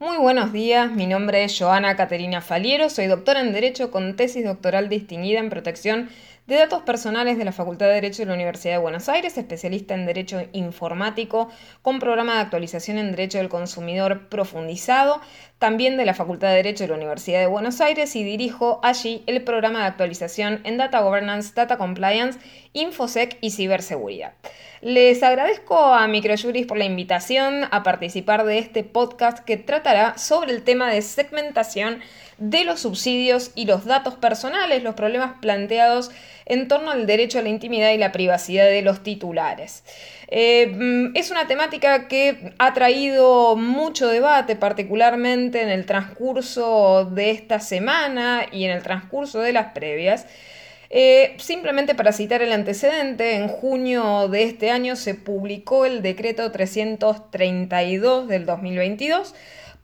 Muy buenos días, mi nombre es Joana Caterina Faliero, soy doctora en Derecho con tesis doctoral distinguida en protección de datos personales de la Facultad de Derecho de la Universidad de Buenos Aires, especialista en Derecho Informático con programa de actualización en Derecho del Consumidor profundizado, también de la Facultad de Derecho de la Universidad de Buenos Aires y dirijo allí el programa de actualización en Data Governance, Data Compliance, Infosec y Ciberseguridad. Les agradezco a Microjuris por la invitación a participar de este podcast que tratará sobre el tema de segmentación de los subsidios y los datos personales, los problemas planteados en torno al derecho a la intimidad y la privacidad de los titulares. Eh, mm, es una temática que ha traído mucho debate, particularmente en el transcurso de esta semana y en el transcurso de las previas. Eh, simplemente para citar el antecedente, en junio de este año se publicó el decreto 332 del 2022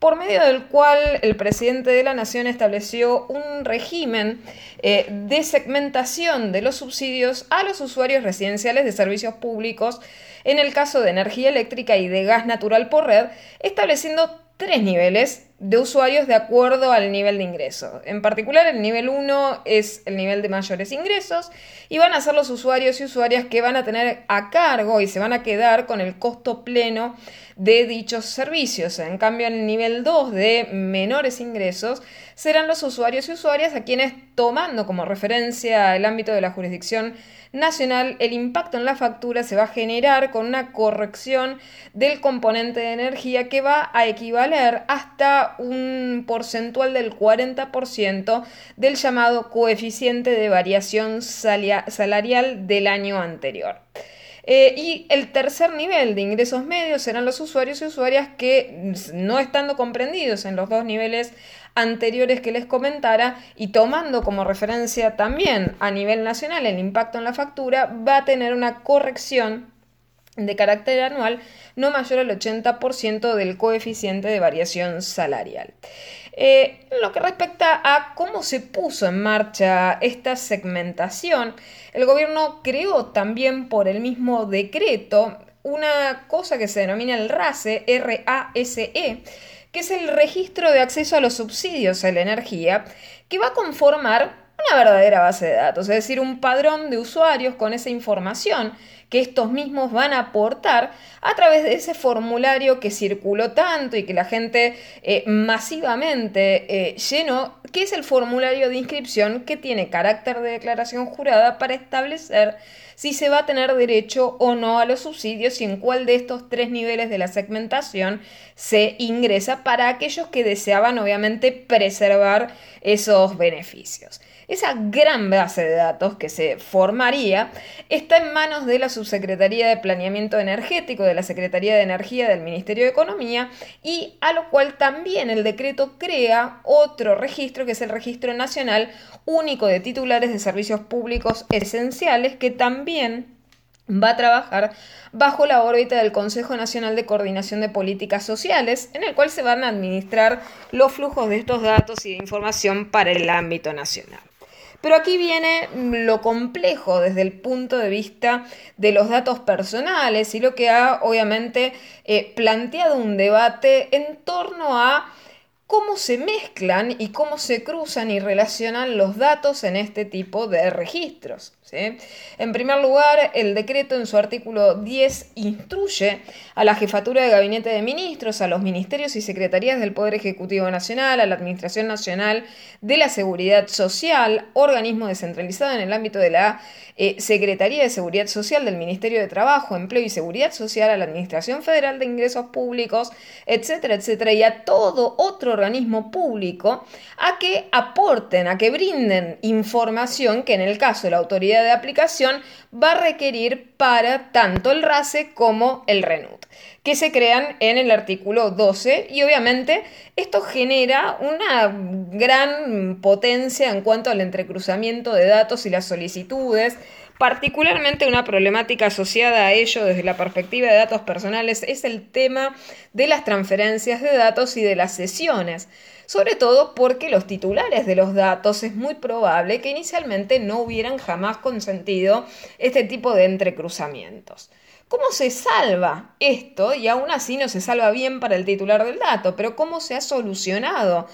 por medio del cual el presidente de la Nación estableció un régimen eh, de segmentación de los subsidios a los usuarios residenciales de servicios públicos en el caso de energía eléctrica y de gas natural por red, estableciendo tres niveles de usuarios de acuerdo al nivel de ingreso. En particular, el nivel 1 es el nivel de mayores ingresos y van a ser los usuarios y usuarias que van a tener a cargo y se van a quedar con el costo pleno de dichos servicios. En cambio, el nivel 2 de menores ingresos serán los usuarios y usuarias a quienes, tomando como referencia el ámbito de la jurisdicción nacional, el impacto en la factura se va a generar con una corrección del componente de energía que va a equivaler hasta un porcentual del 40% del llamado coeficiente de variación salarial del año anterior. Eh, y el tercer nivel de ingresos medios serán los usuarios y usuarias que no estando comprendidos en los dos niveles anteriores que les comentara y tomando como referencia también a nivel nacional el impacto en la factura, va a tener una corrección de carácter anual no mayor al 80% del coeficiente de variación salarial. Eh, lo que respecta a cómo se puso en marcha esta segmentación, el gobierno creó también por el mismo decreto una cosa que se denomina el RASE, R-A-S-E, que es el registro de acceso a los subsidios a la energía, que va a conformar una verdadera base de datos, es decir, un padrón de usuarios con esa información que estos mismos van a aportar a través de ese formulario que circuló tanto y que la gente eh, masivamente eh, llenó, que es el formulario de inscripción que tiene carácter de declaración jurada para establecer si se va a tener derecho o no a los subsidios y en cuál de estos tres niveles de la segmentación se ingresa para aquellos que deseaban obviamente preservar esos beneficios. Esa gran base de datos que se formaría está en manos de la Subsecretaría de Planeamiento Energético de la Secretaría de Energía del Ministerio de Economía y a lo cual también el decreto crea otro registro que es el Registro Nacional Único de Titulares de Servicios Públicos Esenciales que también va a trabajar bajo la órbita del Consejo Nacional de Coordinación de Políticas Sociales, en el cual se van a administrar los flujos de estos datos y de información para el ámbito nacional. Pero aquí viene lo complejo desde el punto de vista de los datos personales y lo que ha obviamente eh, planteado un debate en torno a cómo se mezclan y cómo se cruzan y relacionan los datos en este tipo de registros. En primer lugar, el decreto en su artículo 10 instruye a la Jefatura de Gabinete de Ministros, a los ministerios y secretarías del Poder Ejecutivo Nacional, a la Administración Nacional de la Seguridad Social, organismo descentralizado en el ámbito de la eh, Secretaría de Seguridad Social del Ministerio de Trabajo, Empleo y Seguridad Social, a la Administración Federal de Ingresos Públicos, etcétera, etcétera, y a todo otro organismo público a que aporten, a que brinden información que en el caso de la autoridad de aplicación va a requerir para tanto el RACE como el RENUT, que se crean en el artículo 12 y obviamente esto genera una gran potencia en cuanto al entrecruzamiento de datos y las solicitudes, Particularmente una problemática asociada a ello desde la perspectiva de datos personales es el tema de las transferencias de datos y de las sesiones, sobre todo porque los titulares de los datos es muy probable que inicialmente no hubieran jamás consentido este tipo de entrecruzamientos. ¿Cómo se salva esto? Y aún así no se salva bien para el titular del dato, pero ¿cómo se ha solucionado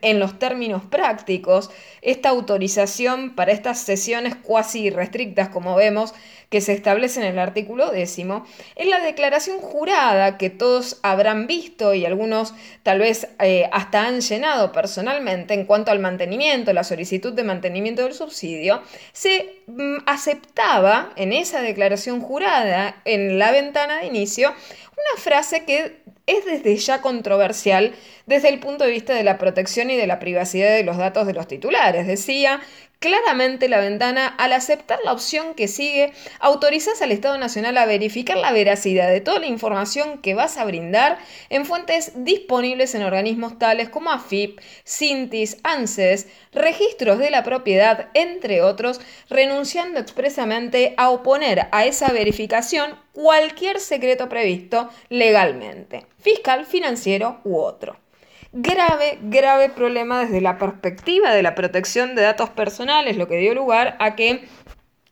en los términos prácticos esta autorización para estas sesiones cuasi restrictas, como vemos, que se establece en el artículo décimo, en la declaración jurada que todos habrán visto y algunos tal vez eh, hasta han llenado personalmente en cuanto al mantenimiento, la solicitud de mantenimiento del subsidio, se mm, aceptaba en esa declaración jurada, en la ventana de inicio, una frase que es desde ya controversial desde el punto de vista de la protección y de la privacidad de los datos de los titulares. Decía, claramente la ventana, al aceptar la opción que sigue, autorizas al Estado Nacional a verificar la veracidad de toda la información que vas a brindar en fuentes disponibles en organismos tales como AFIP, CINTIS, ANSES, registros de la propiedad, entre otros, renunciando expresamente a oponer a esa verificación cualquier secreto previsto legalmente, fiscal, financiero u otro grave, grave problema desde la perspectiva de la protección de datos personales, lo que dio lugar a que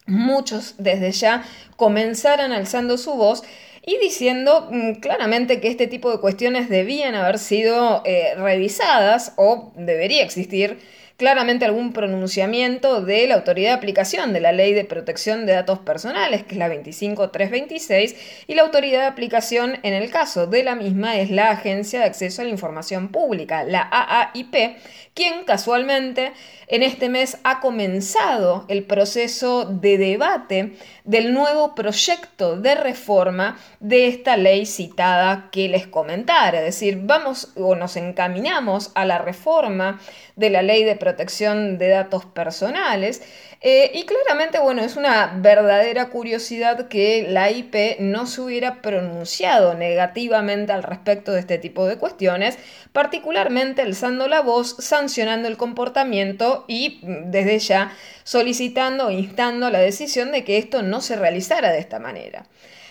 muchos desde ya comenzaran alzando su voz y diciendo mm, claramente que este tipo de cuestiones debían haber sido eh, revisadas o debería existir claramente algún pronunciamiento de la autoridad de aplicación de la Ley de Protección de Datos Personales, que es la 25326, y la autoridad de aplicación en el caso de la misma es la Agencia de Acceso a la Información Pública, la AAIP, quien casualmente en este mes ha comenzado el proceso de debate del nuevo proyecto de reforma de esta ley citada que les comentara. Es decir, vamos o nos encaminamos a la reforma de la ley de protección de datos personales eh, y claramente, bueno, es una verdadera curiosidad que la IP no se hubiera pronunciado negativamente al respecto de este tipo de cuestiones, particularmente alzando la voz, sancionando el comportamiento y mm, desde ya solicitando o instando la decisión de que esto no se realizara de esta manera.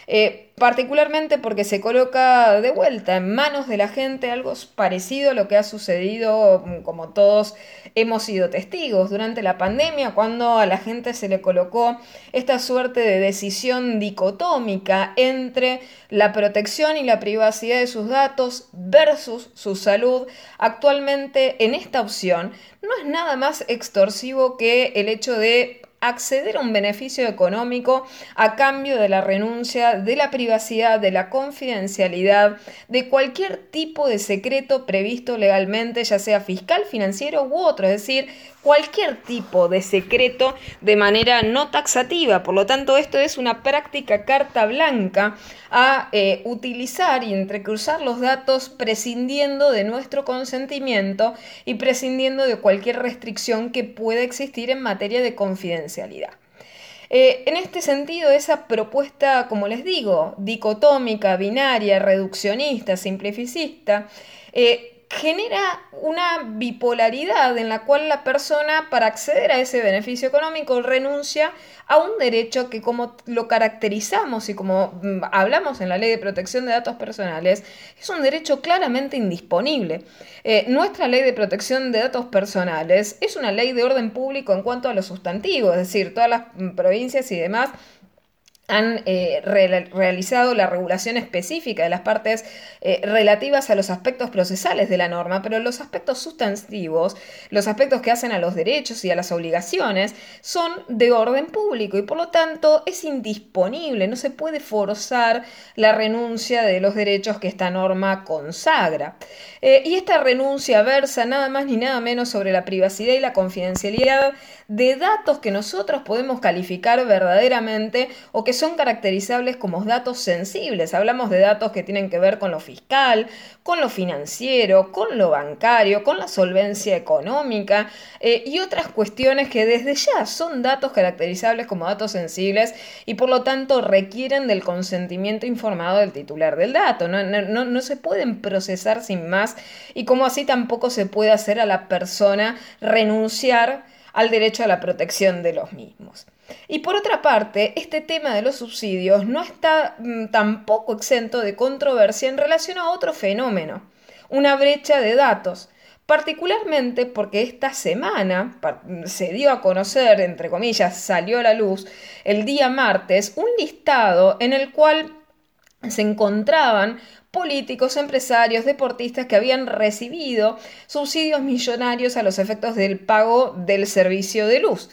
Eh, particularmente porque se coloca de vuelta en manos de la gente algo parecido a lo que ha sucedido, mm, como todos hemos sido testigos durante la pandemia, cuando a la gente se le colocó esta suerte de decisión dicotómica entre la protección y la privacidad de sus datos versus su salud. Actualmente en esta opción no es nada más extorsivo que el hecho de acceder a un beneficio económico a cambio de la renuncia de la privacidad, de la confidencialidad, de cualquier tipo de secreto previsto legalmente, ya sea fiscal, financiero u otro, es decir, cualquier tipo de secreto de manera no taxativa. Por lo tanto, esto es una práctica carta blanca a eh, utilizar y entrecruzar los datos prescindiendo de nuestro consentimiento y prescindiendo de cualquier restricción que pueda existir en materia de confidencialidad. Eh, en este sentido, esa propuesta, como les digo, dicotómica, binaria, reduccionista, simplificista, eh, genera una bipolaridad en la cual la persona para acceder a ese beneficio económico renuncia a un derecho que como lo caracterizamos y como mm, hablamos en la ley de protección de datos personales, es un derecho claramente indisponible. Eh, nuestra ley de protección de datos personales es una ley de orden público en cuanto a los sustantivos, es decir, todas las mm, provincias y demás han eh, realizado la regulación específica de las partes eh, relativas a los aspectos procesales de la norma, pero los aspectos sustantivos, los aspectos que hacen a los derechos y a las obligaciones, son de orden público y por lo tanto es indisponible, no se puede forzar la renuncia de los derechos que esta norma consagra. Eh, y esta renuncia versa nada más ni nada menos sobre la privacidad y la confidencialidad de datos que nosotros podemos calificar verdaderamente o que son caracterizables como datos sensibles. Hablamos de datos que tienen que ver con lo fiscal, con lo financiero, con lo bancario, con la solvencia económica eh, y otras cuestiones que desde ya son datos caracterizables como datos sensibles y por lo tanto requieren del consentimiento informado del titular del dato. No, no, no se pueden procesar sin más y como así tampoco se puede hacer a la persona renunciar al derecho a la protección de los mismos. Y por otra parte, este tema de los subsidios no está mm, tampoco exento de controversia en relación a otro fenómeno, una brecha de datos particularmente porque esta semana se dio a conocer, entre comillas, salió a la luz el día martes un listado en el cual se encontraban políticos, empresarios, deportistas que habían recibido subsidios millonarios a los efectos del pago del servicio de luz.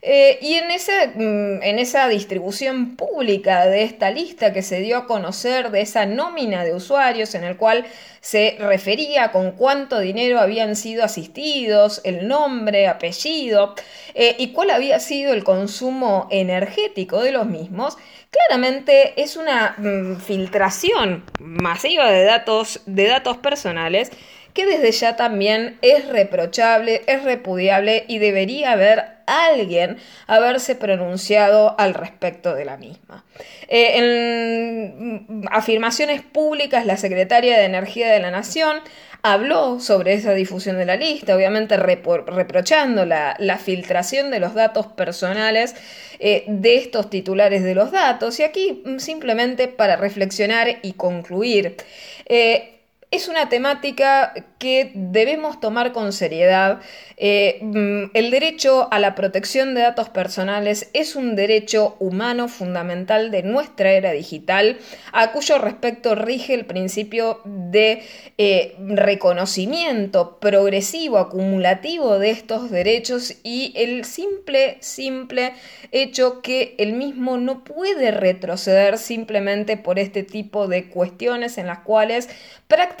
Eh, y en, mm, en esa distribución pública de esta lista que se dio a conocer, de esa nómina de usuarios en el cual se refería con cuánto dinero habían sido asistidos, el nombre, apellido eh, y cuál había sido el consumo energético de los mismos, claramente es una mm, filtración masiva de datos, de datos personales que desde ya también es reprochable, es repudiable y debería haber alguien haberse pronunciado al respecto de la misma. Eh, en afirmaciones públicas, la secretaria de Energía de la Nación habló sobre esa difusión de la lista, obviamente reprochando la, filtración de los datos personales eh, de estos titulares de los datos. Y aquí mm, simplemente para reflexionar y concluir. Eh, es una temática que debemos tomar con seriedad. Eh, mm, el derecho a la protección de datos personales es un derecho humano fundamental de nuestra era digital, a cuyo respecto rige el principio de eh, reconocimiento progresivo, acumulativo de estos derechos y el simple, simple hecho que el mismo no puede retroceder simplemente por este tipo de cuestiones en las cuales prácticamente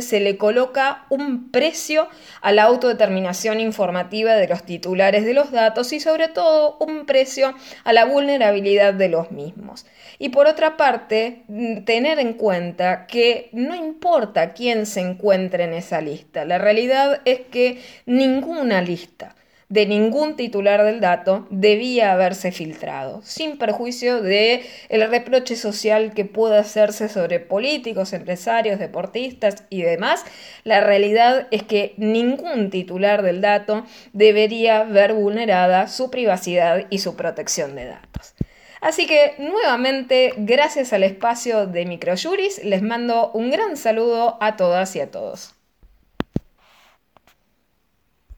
se le coloca un precio a la autodeterminación informativa de los titulares de los datos y sobre todo un precio a la vulnerabilidad de los mismos. Y por otra parte, mm, tener en cuenta que no importa quién se encuentre en esa lista, la realidad es que ninguna lista de ningún titular del dato debía haberse filtrado, sin perjuicio de el reproche social que pueda hacerse sobre políticos, empresarios, deportistas y demás. La realidad es que ningún titular del dato debería ver vulnerada su privacidad y su protección de datos. Así que nuevamente, gracias al espacio de Microjuris, les mando un gran saludo a todas y a todos.